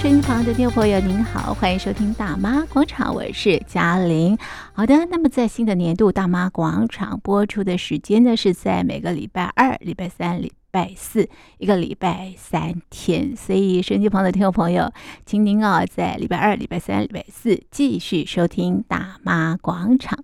收音旁的听众朋友，您好，欢迎收听《大妈广场》，我是嘉玲。好的，那么在新的年度《大妈广场》播出的时间呢，是在每个礼拜二、礼拜三、礼拜四，一个礼拜三天。所以，收音旁的听众朋友，请您啊，在礼拜二、礼拜三、礼拜四继续收听《大妈广场》。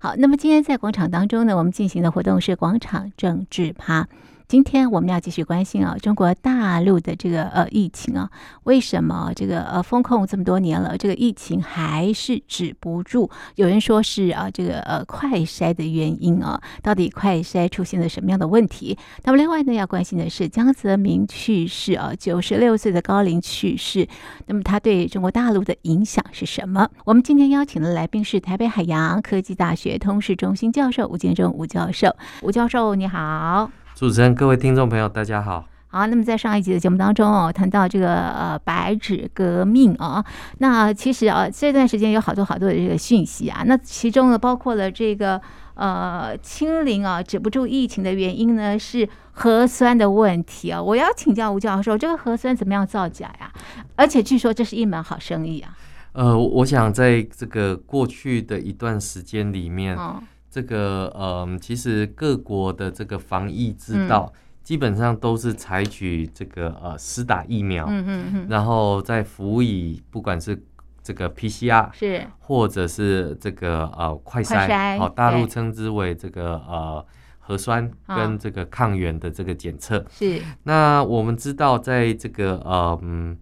好，那么今天在广场当中呢，我们进行的活动是广场政治趴。今天我们要继续关心啊，中国大陆的这个呃疫情啊，为什么这个呃封控这么多年了，这个疫情还是止不住？有人说是啊，这个呃快筛的原因啊，到底快筛出现了什么样的问题？那么另外呢，要关心的是江泽民去世啊，九十六岁的高龄去世，那么他对中国大陆的影响是什么？我们今天邀请的来宾是台北海洋科技大学通识中心教授吴建中吴教授，吴教授你好。主持人，各位听众朋友，大家好。好，那么在上一集的节目当中哦，谈到这个呃白纸革命啊，那其实啊这段时间有好多好多的这个讯息啊，那其中呢包括了这个呃清零啊止不住疫情的原因呢是核酸的问题啊。我要请教吴教授，这个核酸怎么样造假呀？而且据说这是一门好生意啊。呃，我想在这个过去的一段时间里面。哦这个嗯，其实各国的这个防疫之道，基本上都是采取这个呃，施打疫苗，嗯嗯嗯，然后再辅以不管是这个 PCR 是，或者是这个呃快筛，好，大陆称之为这个呃核酸跟这个抗原的这个检测是。那我们知道，在这个呃嗯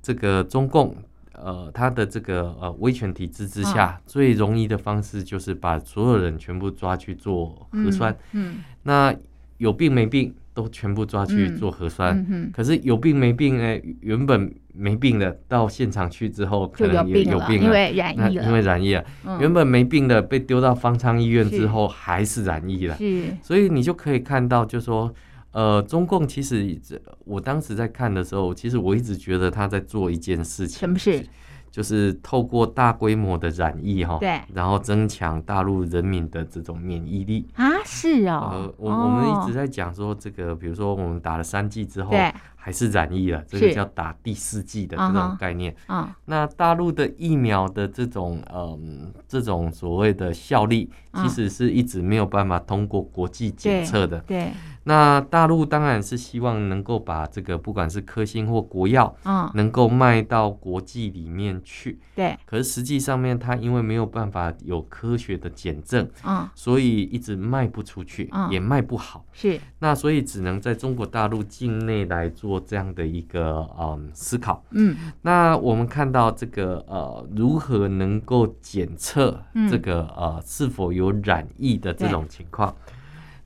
这个中共。呃，他的这个呃威权体制之下，最容易的方式就是把所有人全部抓去做核酸。嗯，嗯，那有病没病都全部抓去做核酸。嗯嗯，可是有病没病呢？原本没病的到现场去之后，可能也有病了，因为染疫了。因为染疫了，原本没病的被丢到方舱医院之后，还是染疫了。是，所以你就可以看到，就说。呃，中共其实，我当时在看的时候，其实我一直觉得他在做一件事情，什么事？就是透过大规模的染疫哈，对，然后增强大陆人民的这种免疫力啊，是哦。呃，我我们一直在讲说这个，比如说我们打了三剂之后，对。还是染疫了，这个叫打第四剂的这种概念。Uh. Uh -huh. 那大陆的疫苗的这种嗯，这种所谓的效力，其实是一直没有办法通过国际检测的。对、uh。那大陆当然是希望能够把这个不管是科兴或国药，能够卖到国际里面去。对、uh。可是实际上面，它因为没有办法有科学的检证，嗯，所以一直卖不出去，uh. 也卖不好。是。那所以只能在中国大陆境内来做。做这样的一个嗯思考，嗯，那我们看到这个呃，如何能够检测这个呃是否有染疫的这种情况？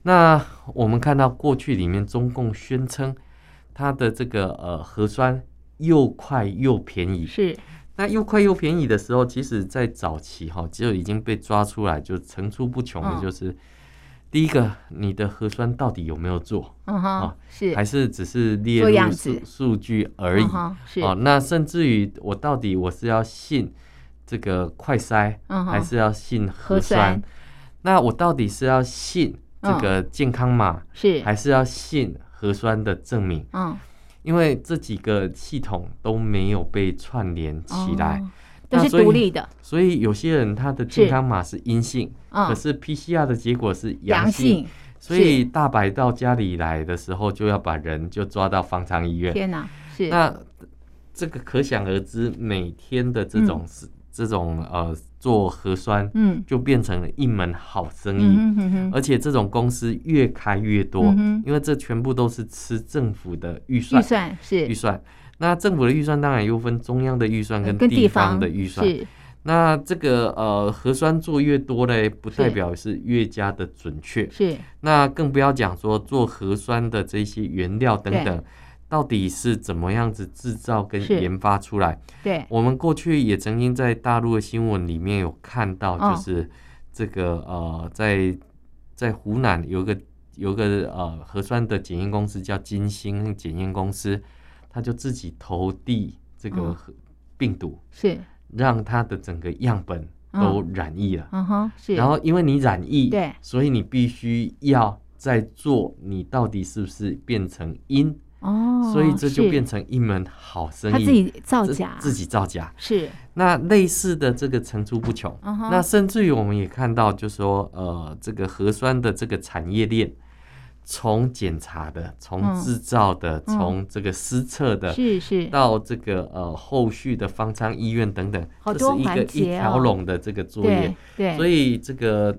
那我们看到过去里面中共宣称它的这个呃核酸又快又便宜，是那又快又便宜的时候，其实在早期哈就已经被抓出来，就层出不穷的就是。第一个，你的核酸到底有没有做？嗯哼，哦、是还是只是列入数数据而已？嗯、是哦，那甚至于我到底我是要信这个快筛、嗯，还是要信核酸，核酸？那我到底是要信这个健康码，是、嗯、还是要信核酸的证明？嗯，因为这几个系统都没有被串联起来。嗯都是独立的，所以有些人他的健康码是阴性，可是 PCR 的结果是阳性，所以大白到家里来的时候就要把人就抓到方舱医院。天哪，是那这个可想而知，每天的这种是这种呃做核酸，嗯，就变成了一门好生意，而且这种公司越开越多，因为这全部都是吃政府的预算，预算是预算。那政府的预算当然又分中央的预算跟地方的预算。是。那这个呃核酸做越多嘞，不代表是越加的准确。是。那更不要讲说做核酸的这些原料等等，到底是怎么样子制造跟研发出来？对。我们过去也曾经在大陆的新闻里面有看到，就是这个呃在在湖南有个有个呃核酸的检验公司叫金星检验公司。他就自己投递这个病毒，是让他的整个样本都染疫了。嗯哼，是。然后因为你染疫，对，所以你必须要再做，你到底是不是变成阴，哦，所以这就变成一门好生意。他自己造假，自己造假是。那类似的这个层出不穷。Uh huh、那甚至于我们也看到，就是说呃，这个核酸的这个产业链。从检查的，从制造的，从、嗯、这个施测的，是是，到这个呃后续的方舱医院等等，这是一个一条龙的这个作业。对，对，所以这个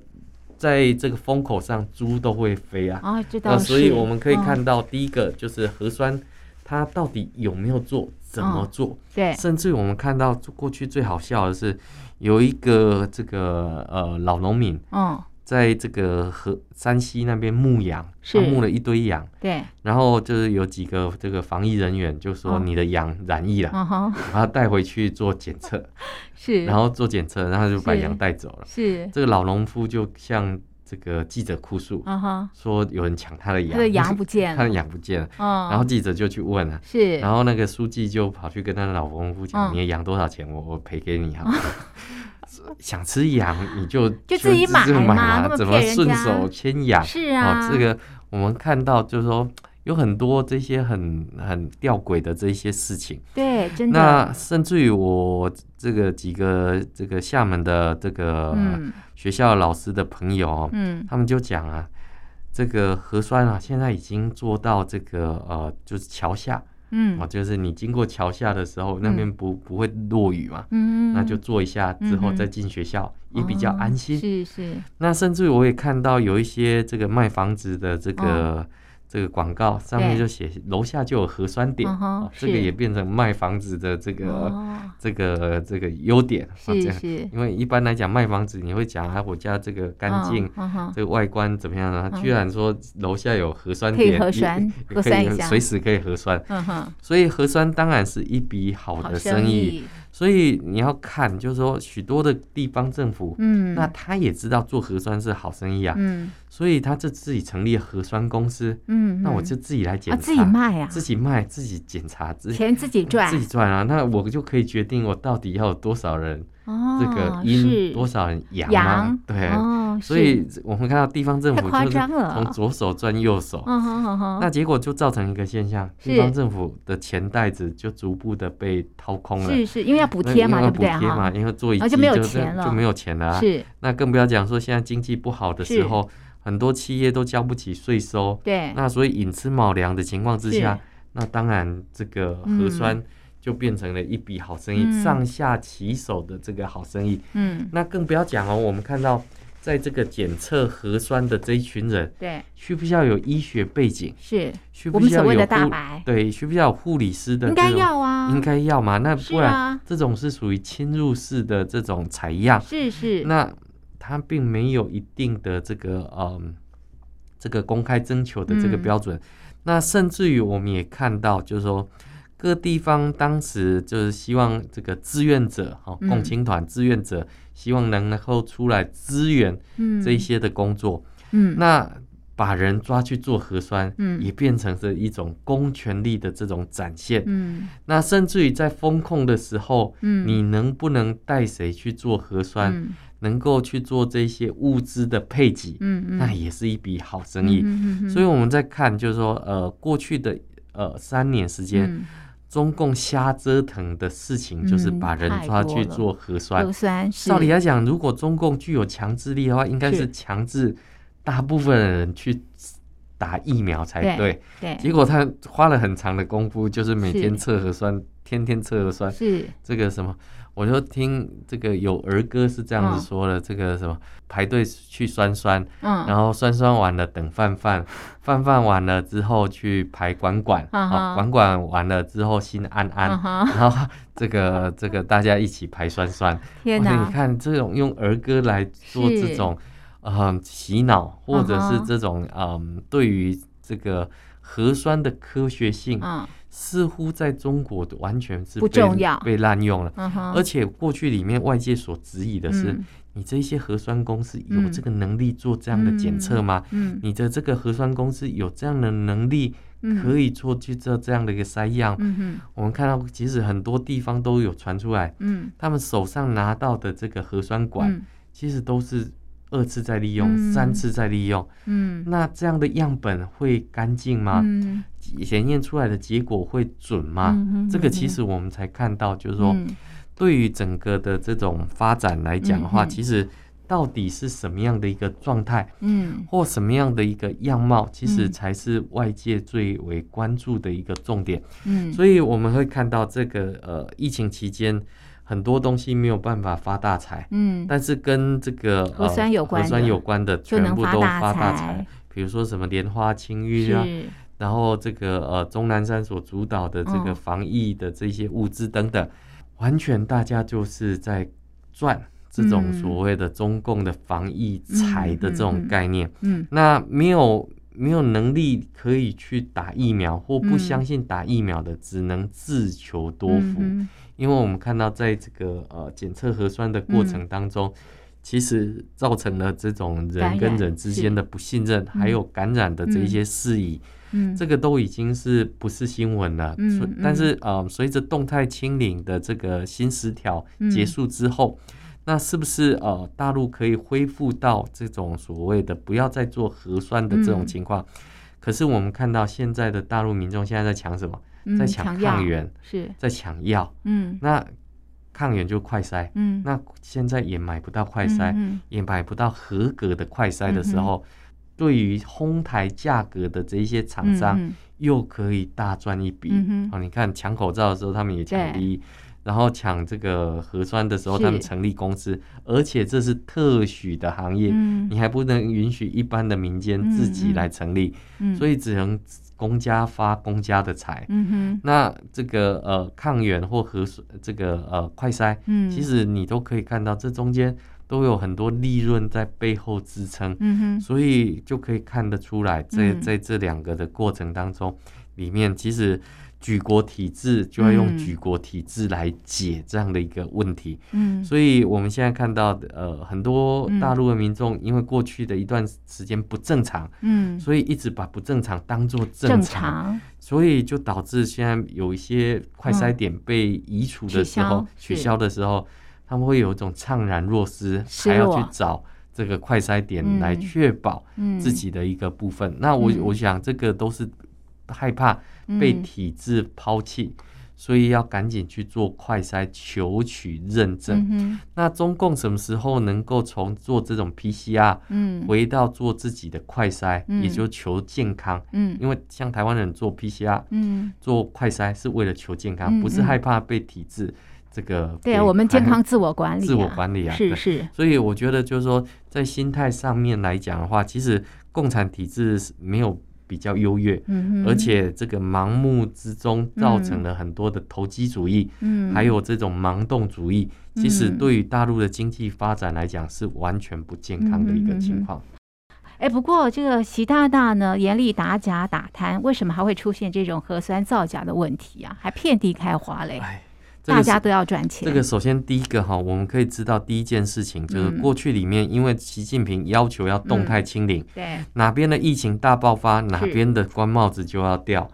在这个风口上，猪都会飞啊。啊，知道。所以我们可以看到，第一个就是核酸，它到底有没有做，怎么做？嗯、对。甚至我们看到过去最好笑的是，有一个这个呃老农民，嗯。在这个河山西那边牧羊，他牧了一堆羊，对，然后就是有几个这个防疫人员就说你的羊染疫了，然后带回去做检测，是，然后做检测，然后就把羊带走了，是，这个老农夫就向这个记者哭诉，说有人抢他的羊，他的羊不见了，他的羊不见了，然后记者就去问了，是，然后那个书记就跑去跟他的老农夫讲，你的羊多少钱？我我赔给你哈。想吃羊，你就就自己买嘛，怎么顺手牵羊？是啊，这个我们看到就是说有很多这些很很吊诡的这些事情。对，真的。那甚至于我这个几个这个厦门的这个学校老师的朋友，嗯，他们就讲啊，这个核酸啊，现在已经做到这个呃，就是桥下。嗯，哦，就是你经过桥下的时候，那边不不会落雨嘛，嗯，那就坐一下之后再进学校，也比较安心。是是。那甚至我也看到有一些这个卖房子的这个。这个广告上面就写楼下就有核酸点，这个也变成卖房子的这个 这个这个优点。是是，因为一般来讲卖房子你会讲啊，我家这个干净，这个外观怎么样呢？居然说楼下有核酸点，可以核酸，可以随时可以核酸。所以核酸当然是一笔好的生意。所以你要看，就是说许多的地方政府，嗯，那他也知道做核酸是好生意啊，嗯，所以他就自己成立核酸公司，嗯，那我就自己来检查，自己卖啊，自己卖，自己检查，钱自己赚，自己赚啊，那我就可以决定我到底要有多少人。这个阴多少人阳？对，所以我们看到地方政府就是从左手转右手，那结果就造成一个现象，地方政府的钱袋子就逐步的被掏空了。是是，因为要补贴嘛，对不对？嘛，因为做一季就就没有钱了。是，那更不要讲说现在经济不好的时候，很多企业都交不起税收。对，那所以寅吃卯粮的情况之下，那当然这个核酸。就变成了一笔好生意，嗯、上下其手的这个好生意。嗯，那更不要讲哦。我们看到，在这个检测核酸的这一群人，对，需不需要有医学背景？是，需不需要有护大白？对，需不需要有护理师的？应该要啊，应该要嘛。那不然，这种是属于侵入式的这种采样。是是。那它并没有一定的这个嗯，这个公开征求的这个标准。嗯、那甚至于我们也看到，就是说。各地方当时就是希望这个志愿者哈，共青团志愿者希望能够出来支援这一些的工作，嗯，那把人抓去做核酸，嗯，也变成是一种公权力的这种展现，嗯，那甚至于在风控的时候，嗯，你能不能带谁去做核酸，嗯，能够去做这些物资的配给，嗯嗯，那也是一笔好生意，嗯嗯，所以我们在看就是说，呃，过去的呃三年时间。嗯中共瞎折腾的事情，就是把人抓去做核酸。核酸，照理来讲，如果中共具有强制力的话，应该是强制大部分的人去打疫苗才对。对。结果他花了很长的功夫，就是每天测核酸，天天测核酸。是。这个什么？我就听这个有儿歌是这样子说的：这个什么排队去酸酸，然后酸酸完了等饭饭，饭饭完了之后去排管管，管管完了之后心安安，然后这个这个大家一起排酸酸。天哪！你看这种用儿歌来做这种嗯洗脑，或者是这种嗯对于这个核酸的科学性。似乎在中国完全是被被滥用了，而且过去里面外界所质疑的是，你这些核酸公司有这个能力做这样的检测吗？你的这个核酸公司有这样的能力可以做去做这样的一个筛样？我们看到其实很多地方都有传出来，他们手上拿到的这个核酸管其实都是二次再利用，嗯、三次再利用，嗯，那这样的样本会干净吗？嗯，检验出来的结果会准吗？嗯、哼哼哼这个其实我们才看到，就是说，嗯、对于整个的这种发展来讲的话，嗯、其实到底是什么样的一个状态，嗯，或什么样的一个样貌，其实才是外界最为关注的一个重点。嗯，所以我们会看到这个呃，疫情期间。很多东西没有办法发大财，嗯，但是跟这个核酸有关的，核酸有关的全部都发大财。比如说什么莲花清瘟啊，然后这个呃钟南山所主导的这个防疫的这些物资等等，哦、完全大家就是在赚这种所谓的中共的防疫财的这种概念，嗯，嗯嗯那没有没有能力可以去打疫苗或不相信打疫苗的，只能自求多福。嗯因为我们看到，在这个呃检测核酸的过程当中，嗯、其实造成了这种人跟人之间的不信任，还有感染的这一些事宜，嗯，这个都已经是不是新闻了？嗯，但是呃，随着动态清零的这个新十条结束之后，嗯、那是不是呃大陆可以恢复到这种所谓的不要再做核酸的这种情况？嗯、可是我们看到现在的大陆民众现在在抢什么？在抢抗原，是。在抢药，嗯，那抗原就快筛，嗯，那现在也买不到快筛，嗯，也买不到合格的快筛的时候，对于哄抬价格的这一些厂商，又可以大赚一笔，哦，你看抢口罩的时候，他们也抢第一，然后抢这个核酸的时候，他们成立公司，而且这是特许的行业，你还不能允许一般的民间自己来成立，所以只能。公家发公家的财，嗯哼，那这个呃抗原或核酸这个呃快筛，嗯，其实你都可以看到，这中间都有很多利润在背后支撑，嗯哼，所以就可以看得出来，在在这两个的过程当中，里面其实。举国体制就要用举国体制来解这样的一个问题，嗯，所以我们现在看到的呃很多大陆的民众，因为过去的一段时间不正常，嗯，所以一直把不正常当做正常，所以就导致现在有一些快筛点被移除的时候，取消的时候，他们会有一种怅然若失，还要去找这个快筛点来确保自己的一个部分。那我我想这个都是害怕。被体制抛弃，嗯、所以要赶紧去做快筛，求取认证。嗯、那中共什么时候能够从做这种 PCR，嗯，回到做自己的快筛，嗯、也就求健康。嗯，因为像台湾人做 PCR，嗯，做快筛是为了求健康，嗯、不是害怕被体制这个。对啊，我们健康自我管理、啊，自我管理啊，是是。所以我觉得就是说，在心态上面来讲的话，其实共产体制是没有。比较优越，嗯、而且这个盲目之中造成了很多的投机主义，嗯、还有这种盲动主义，嗯、其实对于大陆的经济发展来讲是完全不健康的一个情况。哎、欸，不过这个习大大呢严厉打假打贪，为什么还会出现这种核酸造假的问题啊？还遍地开花嘞！大家都要赚钱。这个首先第一个哈，我们可以知道第一件事情就是过去里面，因为习近平要求要动态清零，对哪边的疫情大爆发，哪边的官帽子就要掉。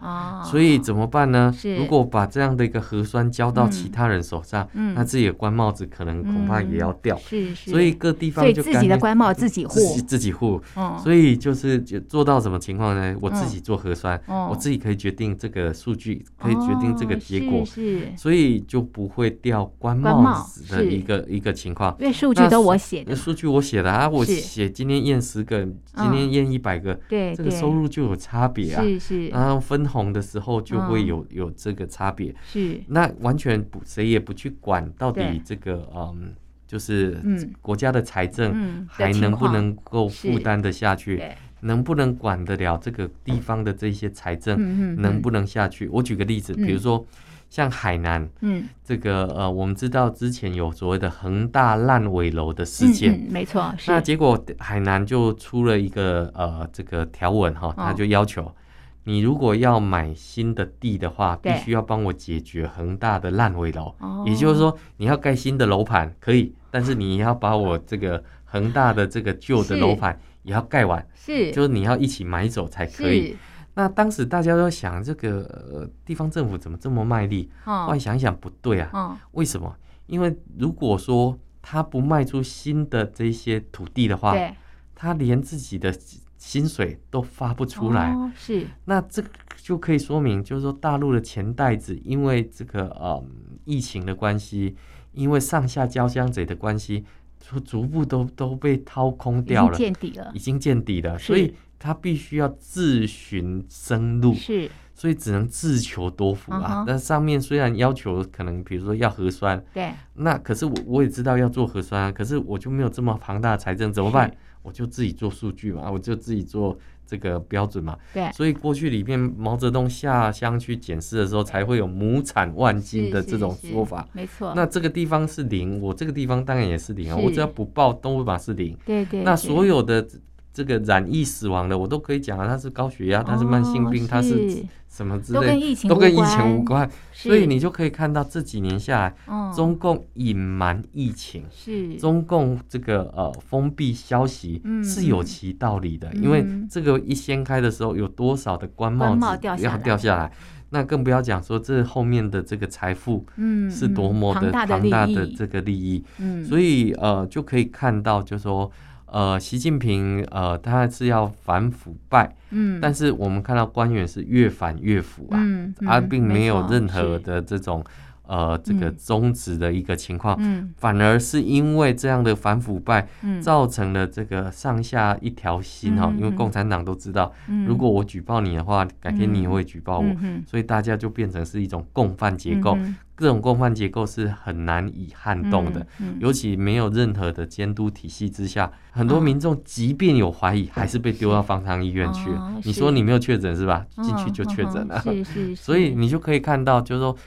所以怎么办呢？如果把这样的一个核酸交到其他人手上，那自己的官帽子可能恐怕也要掉。是是。所以各地方就自己的官帽自己护，自己护。所以就是做到什么情况呢？我自己做核酸，我自己可以决定这个数据，可以决定这个结果。是。所以就。不会掉官帽子的一个一个情况，因为数据都我写的，数据我写的啊，我写今天验十个，今天验一百个，对，这个收入就有差别啊，是是，然后分红的时候就会有有这个差别，是，那完全不谁也不去管到底这个嗯，就是国家的财政还能不能够负担得下去，能不能管得了这个地方的这些财政能不能下去？我举个例子，比如说。像海南，嗯，这个呃，我们知道之前有所谓的恒大烂尾楼的事件，嗯嗯、没错，那结果海南就出了一个呃这个条文哈，他就要求、哦、你如果要买新的地的话，必须要帮我解决恒大的烂尾楼，对也就是说你要盖新的楼盘可以，但是你要把我这个恒大的这个旧的楼盘也要盖完，是，就是你要一起买走才可以。那当时大家都想，这个、呃、地方政府怎么这么卖力？后来想一想，不对啊，为什么？因为如果说他不卖出新的这些土地的话，他连自己的薪水都发不出来。哦、是，那这就可以说明，就是说大陆的钱袋子因为这个呃疫情的关系，因为上下交相贼的关系，逐逐步都都被掏空掉了，已经见底了，已经见底了，所以他必须要自寻生路。是。所以只能自求多福啊！那、uh huh. 上面虽然要求可能，比如说要核酸，对，那可是我我也知道要做核酸啊，可是我就没有这么庞大的财政，怎么办？我就自己做数据嘛，我就自己做这个标准嘛。对，所以过去里面毛泽东下乡去检视的时候，才会有亩产万斤的这种说法。没错。那这个地方是零，我这个地方当然也是零啊，我只要不报都会把是零。对，对对。那所有的这个染疫死亡的，我都可以讲啊，他是高血压，他是慢性病，他、哦、是。是什么之类都跟疫情无关，所以你就可以看到这几年下来，中共隐瞒疫情，是。中共这个呃封闭消息是有其道理的，因为这个一掀开的时候，有多少的官帽子要掉下来，那更不要讲说这后面的这个财富，嗯是多么的庞大的这个利益，嗯。所以呃就可以看到，就说。呃，习近平呃，他是要反腐败，嗯，但是我们看到官员是越反越腐啊，嗯，嗯而并没有任何的这种呃这个终止的一个情况，嗯，反而是因为这样的反腐败，嗯，造成了这个上下一条心哈，嗯、因为共产党都知道，嗯、如果我举报你的话，改天你也会举报我，所以大家就变成是一种共犯结构。嗯这种共犯结构是很难以撼动的，嗯嗯、尤其没有任何的监督体系之下，很多民众即便有怀疑，还是被丢到方舱医院去。哦、你说你没有确诊是吧？进去就确诊了。是是是。所以你就可以看到，就是说。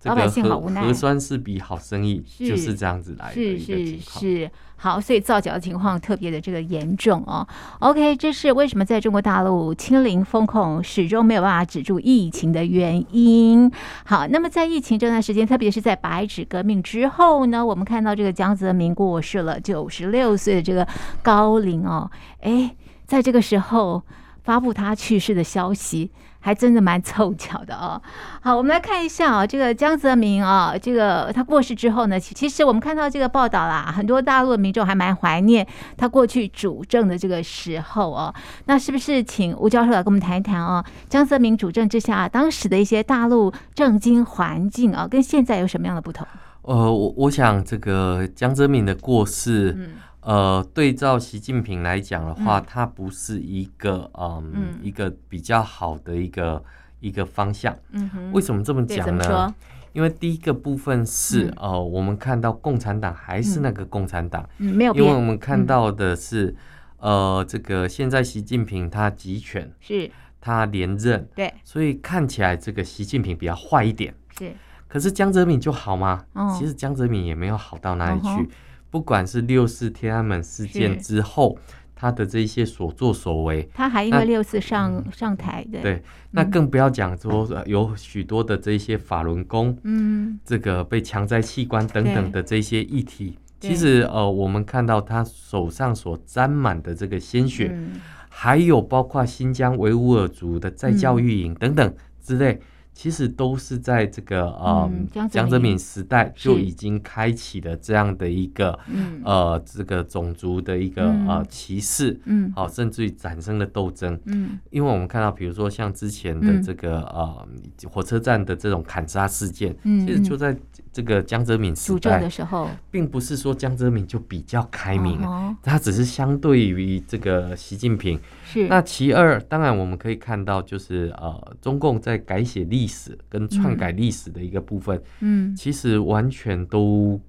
这个核核酸是笔好生意，就是这样子来的一个情况。是，是好，所以造假的情况特别的这个严重哦。OK，这是为什么在中国大陆清零风控始终没有办法止住疫情的原因。好，那么在疫情这段时间，特别是在白纸革命之后呢，我们看到这个江泽民过世了，九十六岁的这个高龄哦，哎，在这个时候发布他去世的消息。还真的蛮凑巧的哦。好，我们来看一下啊，这个江泽民啊，这个他过世之后呢，其实我们看到这个报道啦，很多大陆的民众还蛮怀念他过去主政的这个时候哦。那是不是请吴教授来跟我们谈一谈啊？江泽民主政之下，当时的一些大陆政经环境啊，跟现在有什么样的不同？呃，我我想这个江泽民的过世，嗯。呃，对照习近平来讲的话，它不是一个嗯，嗯一个比较好的一个一个方向。嗯哼，为什么这么讲呢？因为第一个部分是、嗯、呃，我们看到共产党还是那个共产党，嗯，没有。因为我们看到的是，嗯、呃，这个现在习近平他集权，是，他连任，对，所以看起来这个习近平比较坏一点。是，可是江泽民就好吗？哦、其实江泽民也没有好到哪里去。哦不管是六四天安门事件之后，他的这些所作所为，他还因为六四上那上台的，对，那更不要讲说有许多的这些法轮功，嗯，这个被强摘器官等等的这些议题，其实呃，我们看到他手上所沾满的这个鲜血，嗯、还有包括新疆维吾尔族的再教育营等等之类。其实都是在这个呃江泽民时代就已经开启了这样的一个呃这个种族的一个呃歧视，嗯，好，甚至于产生了斗争，嗯，因为我们看到，比如说像之前的这个呃火车站的这种砍杀事件，嗯，其实就在这个江泽民时代的时候，并不是说江泽民就比较开明，哦他只是相对于这个习近平。是。那其二，当然我们可以看到，就是呃中共在改写历史。历史跟篡改历史的一个部分，嗯，其实完全都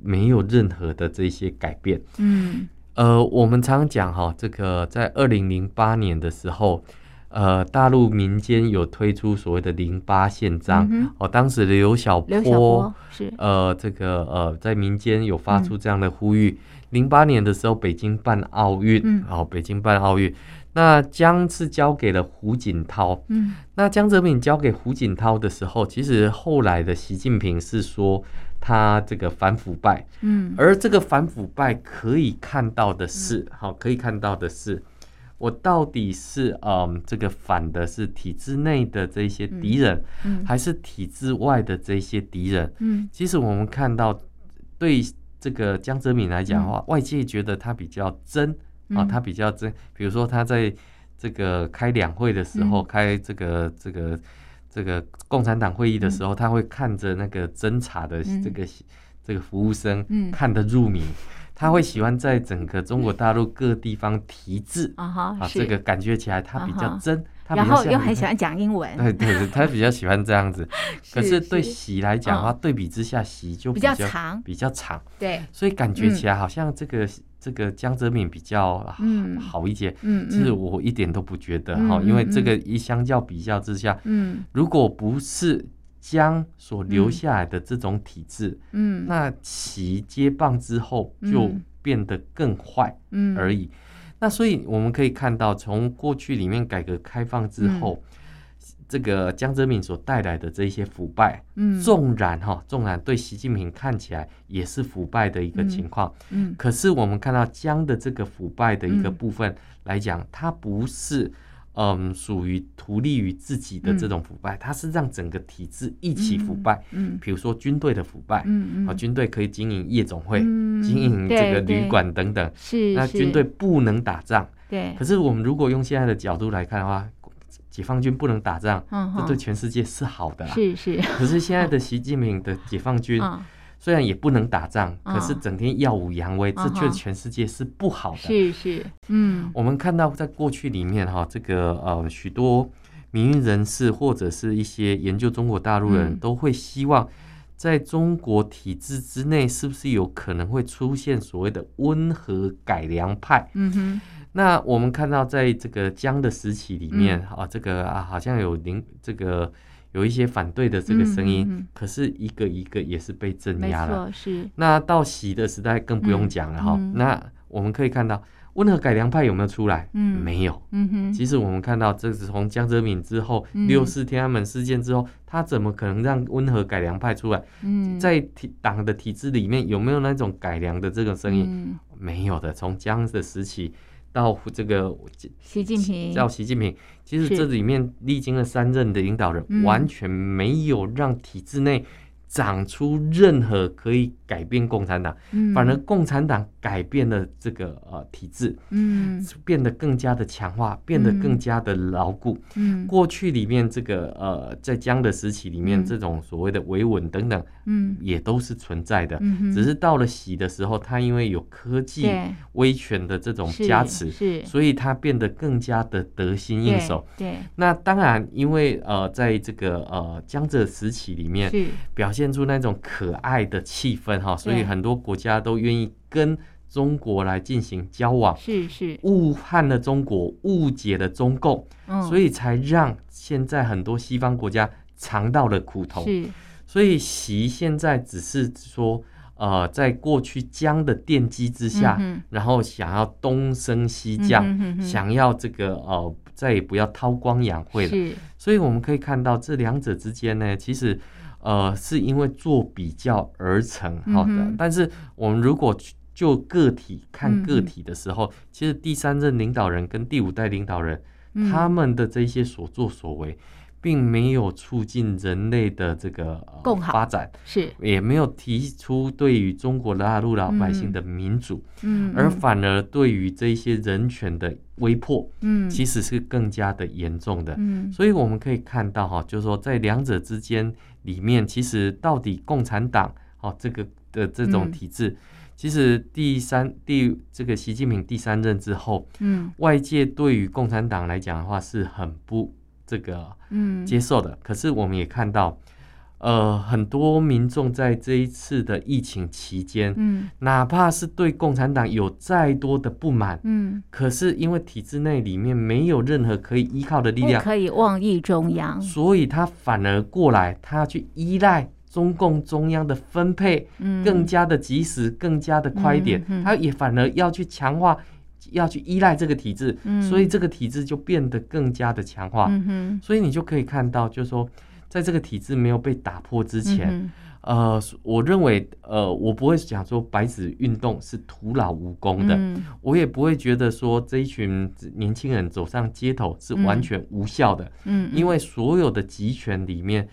没有任何的这些改变，嗯，呃，我们常讲哈，这个在二零零八年的时候，呃，大陆民间有推出所谓的“零八宪章”，哦、当时的刘晓波是呃，这个呃，在民间有发出这样的呼吁。零八、嗯、年的时候，北京办奥运，嗯，哦，北京办奥运。那姜是交给了胡锦涛，嗯，那江泽民交给胡锦涛的时候，其实后来的习近平是说他这个反腐败，嗯，而这个反腐败可以看到的是，好、嗯，可以看到的是，我到底是嗯这个反的是体制内的这些敌人，嗯，嗯。还是体制外的这些敌人，嗯，其实我们看到对这个江泽民来讲的话，嗯、外界觉得他比较真啊，他比较真。比如说他在这个开两会的时候，嗯、开这个这个这个共产党会议的时候，嗯、他会看着那个侦查的这个、嗯、这个服务生，嗯、看得入迷。他会喜欢在整个中国大陆各地方题字啊，啊，这个感觉起来他比较真。他然后又很喜欢讲英文，对对对，他比较喜欢这样子。可是对喜来讲的话，对比之下，喜就比较长，比较长。对，所以感觉起来好像这个这个江泽民比较好一些。嗯，其实我一点都不觉得哈，因为这个一相较比较之下，嗯，如果不是江所留下来的这种体制，嗯，那其接棒之后就变得更坏，嗯。而已。那所以我们可以看到，从过去里面改革开放之后，嗯、这个江泽民所带来的这一些腐败，嗯，纵然哈，纵然对习近平看起来也是腐败的一个情况，嗯，嗯，可是我们看到江的这个腐败的一个部分来讲，它不是。嗯，属于图利于自己的这种腐败，它是让整个体制一起腐败。嗯，比如说军队的腐败，嗯嗯，啊，军队可以经营夜总会，经营这个旅馆等等。是，那军队不能打仗。对。可是我们如果用现在的角度来看的话，解放军不能打仗，这对全世界是好的啦。是是。可是现在的习近平的解放军。虽然也不能打仗，可是整天耀武扬威，这对全世界是不好的。是是，嗯，我们看到在过去里面哈，这个呃许多民运人士或者是一些研究中国大陆人都会希望，在中国体制之内，是不是有可能会出现所谓的温和改良派？嗯哼，那我们看到在这个江的时期里面啊，这个啊好像有零这个。有一些反对的这个声音，嗯嗯、可是一个一个也是被镇压了。是。那到习的时代更不用讲了哈。那我们可以看到，温和改良派有没有出来？嗯，没有。嗯哼。其实我们看到，这是从江泽民之后，嗯、六四天安门事件之后，他怎么可能让温和改良派出来？嗯。在体党的体制里面，有没有那种改良的这个声音？嗯、没有的。从江的时期。到这个习近平，到习近平，其实这里面历经了三任的领导人，是完全没有让体制内。长出任何可以改变共产党，嗯、反而共产党改变了这个呃体制，嗯，变得更加的强化，变得更加的牢固。嗯，过去里面这个呃在江的时期里面，这种所谓的维稳等等，嗯，也都是存在的。嗯，只是到了习的时候，它因为有科技威权的这种加持，是，所以它变得更加的得心应手。对，对。那当然，因为呃在这个呃江浙时期里面，表现。现出那种可爱的气氛哈，所以很多国家都愿意跟中国来进行交往，是是误判了中国，误解了中共，所以才让现在很多西方国家尝到了苦头。是，所以习现在只是说，呃，在过去江的奠基之下，然后想要东升西降，想要这个呃，再也不要韬光养晦了。是，所以我们可以看到这两者之间呢，其实。呃，是因为做比较而成，好的。嗯、但是我们如果就个体看个体的时候，嗯、其实第三任领导人跟第五代领导人，嗯、他们的这些所作所为，并没有促进人类的这个、呃、共好发展，是。也没有提出对于中国大陆老百姓的民主，嗯，而反而对于这些人权的威迫，嗯，其实是更加的严重的，嗯，所以我们可以看到哈，就是说在两者之间。里面其实到底共产党哦，这个的这种体制，嗯、其实第三第这个习近平第三任之后，嗯，外界对于共产党来讲的话是很不这个嗯。接受的。嗯、可是我们也看到，呃，很多民众在这一次的疫情期间，嗯，哪怕是对共产党有再多的不满，嗯，可是因为体制内里面没有任何可以依靠的力量，可以妄议中央，所以他反而过来，他要去依赖中共中央的分配，嗯，更加的及时，更加的快一点，嗯、他也反而要去强化，要去依赖这个体制，嗯，所以这个体制就变得更加的强化，所以你就可以看到，就是说。在这个体制没有被打破之前，嗯、呃，我认为，呃，我不会讲说白纸运动是徒劳无功的，嗯、我也不会觉得说这一群年轻人走上街头是完全无效的，嗯，因为所有的集权里面，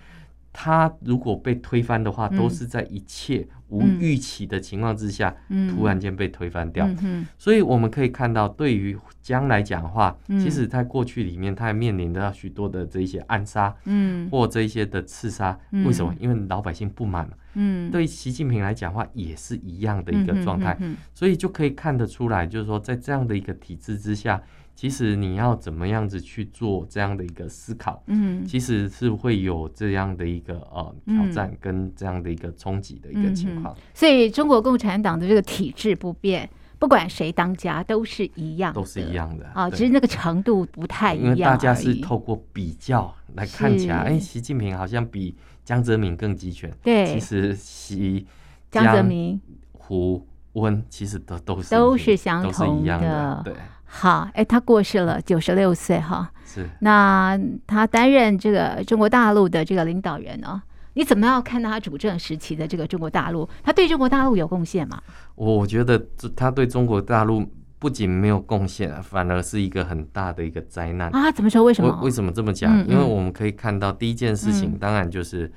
他如果被推翻的话，都是在一切无预期的情况之下，嗯、突然间被推翻掉。嗯、所以我们可以看到，对于将来讲话，嗯、其实在过去里面，他还面临着许多的这一些暗杀，嗯，或这一些的刺杀。为什么？因为老百姓不满嘛。嗯，对习近平来讲话，也是一样的一个状态。嗯、所以就可以看得出来，就是说，在这样的一个体制之下。其实你要怎么样子去做这样的一个思考，嗯，其实是会有这样的一个呃挑战跟这样的一个冲击的一个情况。所以中国共产党的这个体制不变，不管谁当家都是一样，都是一样的啊，只是那个程度不太一样。因为大家是透过比较来看起来，哎，习近平好像比江泽民更集权。对，其实习江泽民、胡温其实都都是都是相同的，对。好，哎，他过世了，九十六岁哈。是。那他担任这个中国大陆的这个领导人呢？你怎么样看到他主政时期的这个中国大陆？他对中国大陆有贡献吗？我觉得他对中国大陆不仅没有贡献，反而是一个很大的一个灾难啊！怎么说？为什么？为什么这么讲？嗯嗯，因为我们可以看到第一件事情，当然就是，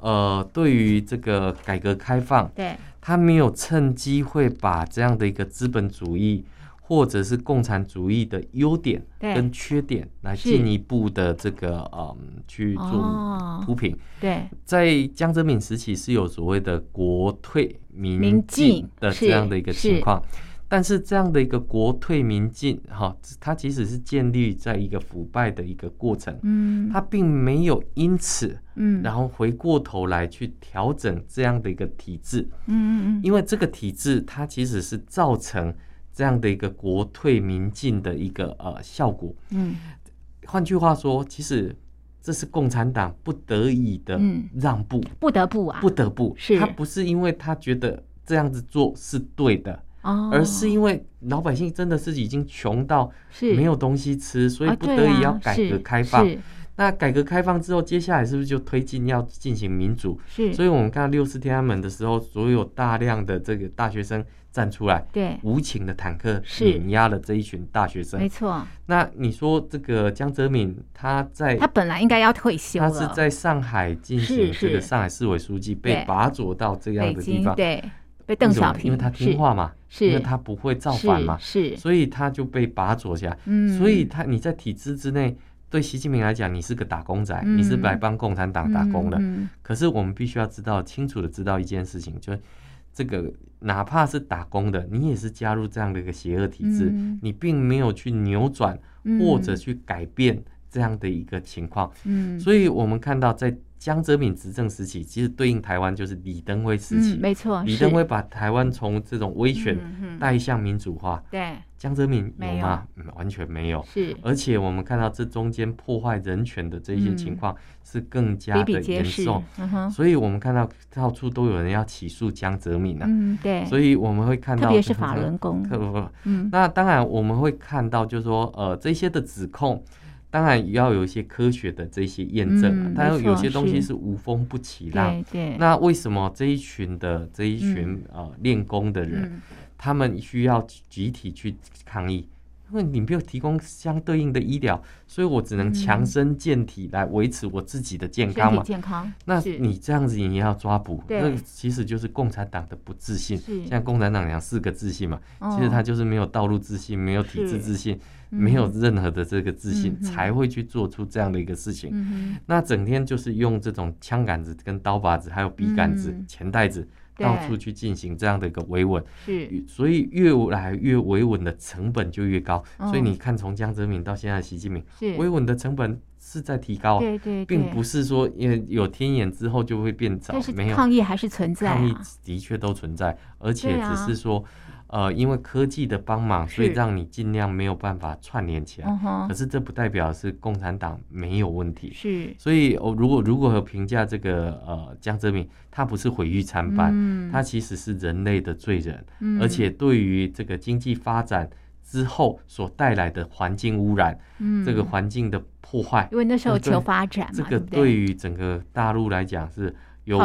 嗯、呃，对于这个改革开放，对，他没有趁机会把这样的一个资本主义。或者是共产主义的优点跟缺点，来进一步的这个嗯去做铺平。对，在江泽民时期是有所谓的国退民进的这样的一个情况，但是这样的一个国退民进，哈，它其实是建立在一个腐败的一个过程，嗯，它并没有因此，嗯，然后回过头来去调整这样的一个体制，嗯嗯嗯，因为这个体制它其实是造成。这样的一个国退民进的一个呃效果，嗯，换句话说，其实这是共产党不得已的让步，不得不啊，不得不，是。他不是因为他觉得这样子做是对的，哦，而是因为老百姓真的是已经穷到没有东西吃，所以不得已要改革开放。那改革开放之后，接下来是不是就推进要进行民主？是，所以我们看到六四天安门的时候，所有大量的这个大学生。站出来，对，无情的坦克碾压了这一群大学生，没错。那你说这个江泽民，他在他本来应该要退休，他是在上海进行这个上海市委书记被拔擢到这样的地方，对，被邓小平，因为他听话嘛，是，因为他不会造反嘛，是，所以他就被拔擢下。来。嗯，所以他你在体制之内，对习近平来讲，你是个打工仔，你是来帮共产党打工的。可是我们必须要知道清楚的知道一件事情，就这个。哪怕是打工的，你也是加入这样的一个邪恶体制，嗯、你并没有去扭转或者去改变这样的一个情况。嗯，所以我们看到在江泽民执政时期，其实对应台湾就是李登辉时期。嗯、没错，李登辉把台湾从这种威权带向民主化。对、嗯，江泽民有吗？有完全没有。是，而且我们看到这中间破坏人权的这些情况是更加的严重。嗯哼，所以我们看到到处都有人要起诉江泽民啊。嗯，对。所以我们会看到，特别是法轮功。嗯，那当然我们会看到，就是说，呃，这些的指控。当然要有一些科学的这些验证，嗯、但有些东西是无风不起浪。那为什么这一群的这一群、嗯、呃练功的人，嗯、他们需要集体去抗议？因为你没有提供相对应的医疗，所以我只能强身健体来维持我自己的健康嘛。健康。那你这样子你也要抓捕，那其实就是共产党的不自信。是现在共产党讲四个自信嘛，哦、其实他就是没有道路自信，没有体制自信。没有任何的这个自信，嗯、才会去做出这样的一个事情。嗯、那整天就是用这种枪杆子、跟刀把子，还有笔杆子、嗯、钱袋子，到处去进行这样的一个维稳。是，所以越来越维稳的成本就越高。哦、所以你看，从江泽民到现在习近平，维稳的成本是在提高。对对对，并不是说因为有天眼之后就会变早。没有，抗议还是存在、啊，抗议的确都存在，而且只是说。呃，因为科技的帮忙，所以让你尽量没有办法串联起来。是可是这不代表是共产党没有问题。是。所以，我如果如果评价这个呃江泽民，他不是毁誉参半，嗯、他其实是人类的罪人，嗯、而且对于这个经济发展之后所带来的环境污染，嗯、这个环境的破坏，因为那时候求发展嘛，这个对于整个大陆来讲是有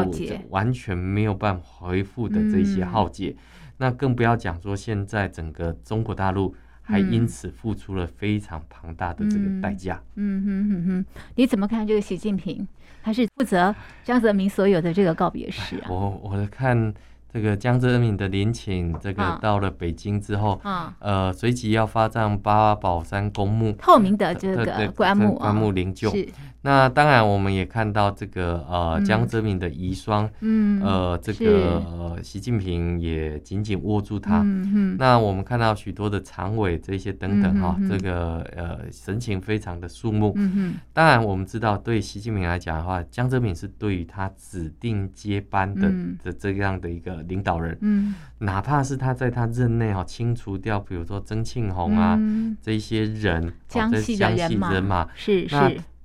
完全没有办法恢复的这些浩劫。嗯那更不要讲说，现在整个中国大陆还因此付出了非常庞大的这个代价。嗯哼哼哼，你怎么看这个习近平？他是负责江泽民所有的这个告别式啊？我我看这个江泽民的陵寝，这个到了北京之后，啊，呃，随即要发葬八宝山公墓，透明的这个棺木，棺木灵柩。那当然，我们也看到这个呃江泽民的遗孀，嗯，呃，这个呃习近平也紧紧握住他。嗯，那我们看到许多的常委这些等等哈，这个呃神情非常的肃穆。嗯，当然，我们知道对习近平来讲的话，江泽民是对于他指定接班的的这样的一个领导人。嗯，哪怕是他在他任内哈清除掉，比如说曾庆红啊这一些人，江西的人马，是是。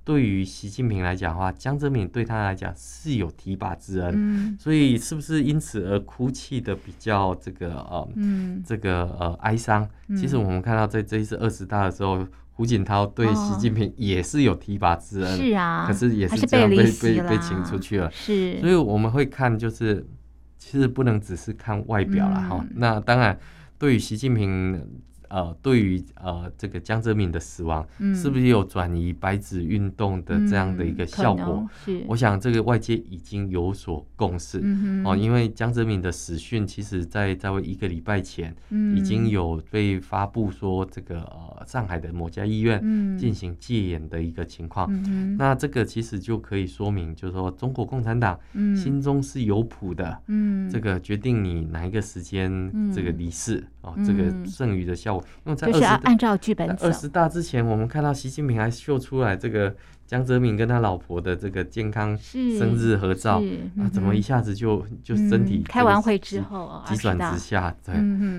对于习近平来讲的话，江泽民对他来讲是有提拔之恩，嗯、所以是不是因此而哭泣的比较这个呃，嗯、这个呃哀伤？嗯、其实我们看到在这一次二十大的时候，胡锦涛对习近平也是有提拔之恩，是啊、哦，可是也是这样被被被请出去了，是，所以我们会看就是，其实不能只是看外表了哈。嗯、那当然，对于习近平。呃，对于呃这个江泽民的死亡，嗯、是不是有转移白纸运动的这样的一个效果？嗯、是，我想这个外界已经有所共识。嗯、哦，因为江泽民的死讯，其实在在一个礼拜前，已经有被发布说这个呃上海的某家医院进行戒严的一个情况。嗯、那这个其实就可以说明，就是说中国共产党心中是有谱的。嗯，这个决定你哪一个时间这个离世哦，这个剩余的效果。因为在二十大，按照剧本二十大之前，我们看到习近平还秀出来这个江泽民跟他老婆的这个健康生日合照，啊，怎么一下子就就身体开完会之后急转直下？对，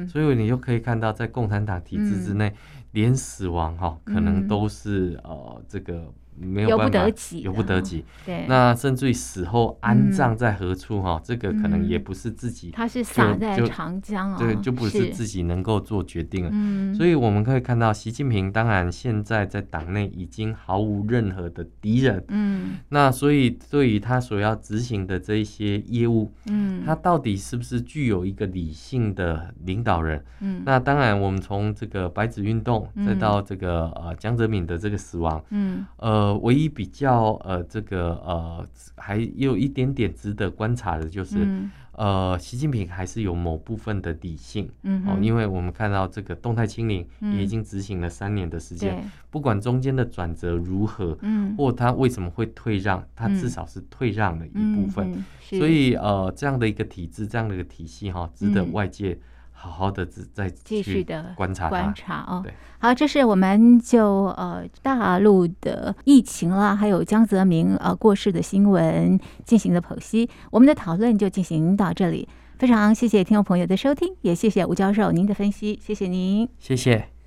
所以你就可以看到，在共产党体制之内，连死亡哈可能都是呃这个。没有办法，由不得己。对，那甚至于死后安葬在何处哈，这个可能也不是自己。他是洒在长江啊，对，就不是自己能够做决定了。嗯，所以我们可以看到，习近平当然现在在党内已经毫无任何的敌人。嗯，那所以对于他所要执行的这一些业务，嗯，他到底是不是具有一个理性的领导人？嗯，那当然，我们从这个白纸运动，再到这个呃江泽民的这个死亡，嗯，呃。呃，唯一比较呃，这个呃，还有一点点值得观察的，就是、嗯、呃，习近平还是有某部分的理性，嗯，哦，因为我们看到这个动态清零也已经执行了三年的时间，嗯、不管中间的转折如何，嗯，或他为什么会退让，他至少是退让了一部分，嗯嗯、所以呃，这样的一个体制，这样的一个体系哈、哦，值得外界。好好的再继续的观察观察哦。对，好，这是我们就呃大陆的疫情啦，还有江泽民呃过世的新闻进行的剖析。我们的讨论就进行到这里，非常谢谢听众朋友的收听，也谢谢吴教授您的分析，谢谢您，谢谢。